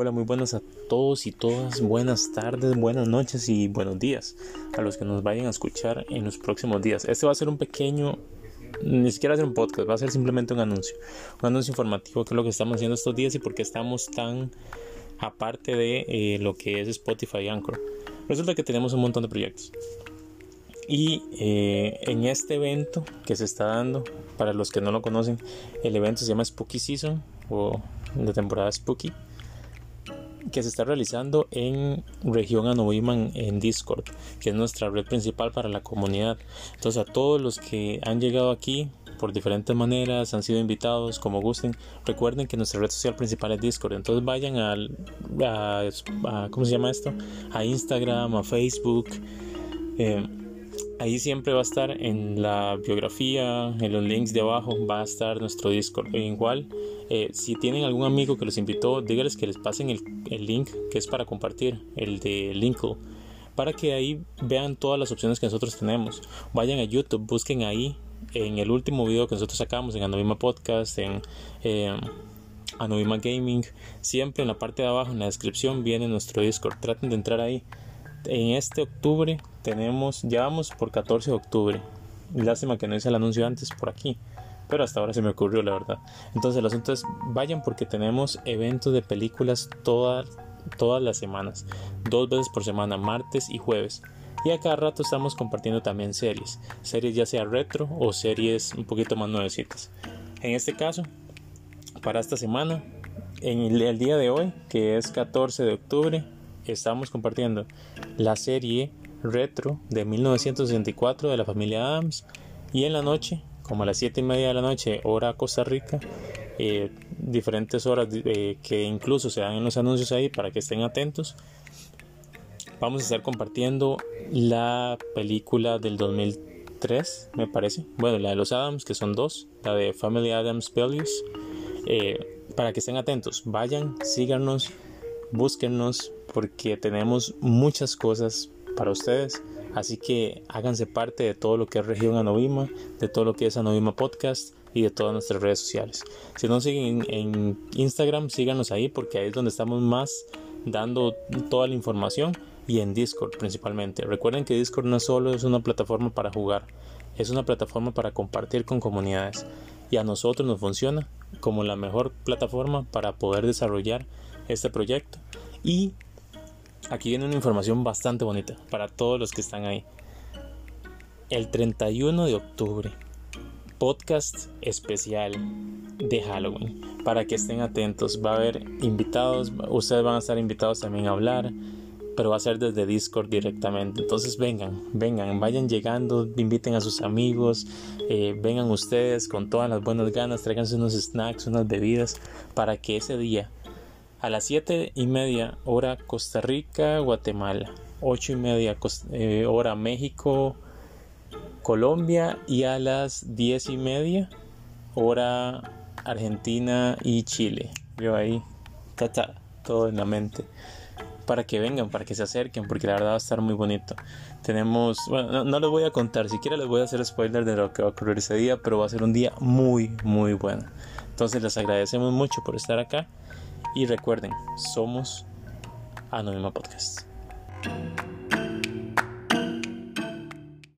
Hola, muy buenas a todos y todas. Buenas tardes, buenas noches y buenos días a los que nos vayan a escuchar en los próximos días. Este va a ser un pequeño, ni siquiera ser un podcast, va a ser simplemente un anuncio. Un anuncio informativo que es lo que estamos haciendo estos días y por qué estamos tan aparte de eh, lo que es Spotify y Anchor. Resulta que tenemos un montón de proyectos. Y eh, en este evento que se está dando, para los que no lo conocen, el evento se llama Spooky Season o de temporada Spooky que se está realizando en región Anoiman en Discord, que es nuestra red principal para la comunidad. Entonces a todos los que han llegado aquí por diferentes maneras, han sido invitados, como gusten, recuerden que nuestra red social principal es Discord. Entonces vayan al, a, ¿cómo se llama esto? A Instagram, a Facebook. Eh, ahí siempre va a estar en la biografía, en los links de abajo, va a estar nuestro Discord. E igual, eh, si tienen algún amigo que los invitó, dígales que les pasen el, link que es para compartir, el de Linkle, para que ahí vean todas las opciones que nosotros tenemos. Vayan a YouTube, busquen ahí en el último video que nosotros sacamos en Anobima Podcast, en eh, Gaming, siempre en la parte de abajo, en la descripción, viene nuestro Discord. Traten de entrar ahí en este octubre tenemos, ya vamos por 14 de octubre. Lástima que no hice el anuncio antes por aquí, pero hasta ahora se me ocurrió la verdad. Entonces el asunto es, vayan porque tenemos eventos de películas todas, todas las semanas, dos veces por semana, martes y jueves. Y a cada rato estamos compartiendo también series, series ya sea retro o series un poquito más nuevecitas. En este caso, para esta semana, en el día de hoy, que es 14 de octubre, estamos compartiendo la serie retro de 1964 de la familia Adams y en la noche, como a las 7 y media de la noche, hora Costa Rica, eh, diferentes horas eh, que incluso se dan en los anuncios ahí para que estén atentos. Vamos a estar compartiendo la película del 2003, me parece. Bueno, la de los Adams, que son dos, la de Family Adams Values. Eh, para que estén atentos, vayan, síganos, búsquennos, porque tenemos muchas cosas para ustedes. Así que háganse parte de todo lo que es Región Anovima, de todo lo que es Anovima Podcast y de todas nuestras redes sociales. Si no siguen en Instagram, síganos ahí porque ahí es donde estamos más dando toda la información y en Discord principalmente. Recuerden que Discord no solo es una plataforma para jugar, es una plataforma para compartir con comunidades y a nosotros nos funciona como la mejor plataforma para poder desarrollar este proyecto y Aquí viene una información bastante bonita para todos los que están ahí. El 31 de octubre, podcast especial de Halloween. Para que estén atentos, va a haber invitados, ustedes van a estar invitados también a hablar, pero va a ser desde Discord directamente. Entonces vengan, vengan, vayan llegando, inviten a sus amigos, eh, vengan ustedes con todas las buenas ganas, tráiganse unos snacks, unas bebidas, para que ese día a las 7 y media hora Costa Rica, Guatemala, 8 y media eh, hora México, Colombia y a las 10 y media hora Argentina y Chile. Yo ahí, ta, todo en la mente. Para que vengan, para que se acerquen, porque la verdad va a estar muy bonito. Tenemos, bueno, no, no les voy a contar, siquiera les voy a hacer spoiler de lo que va a ocurrir ese día, pero va a ser un día muy, muy bueno. Entonces les agradecemos mucho por estar acá y recuerden, somos Anónima Podcast.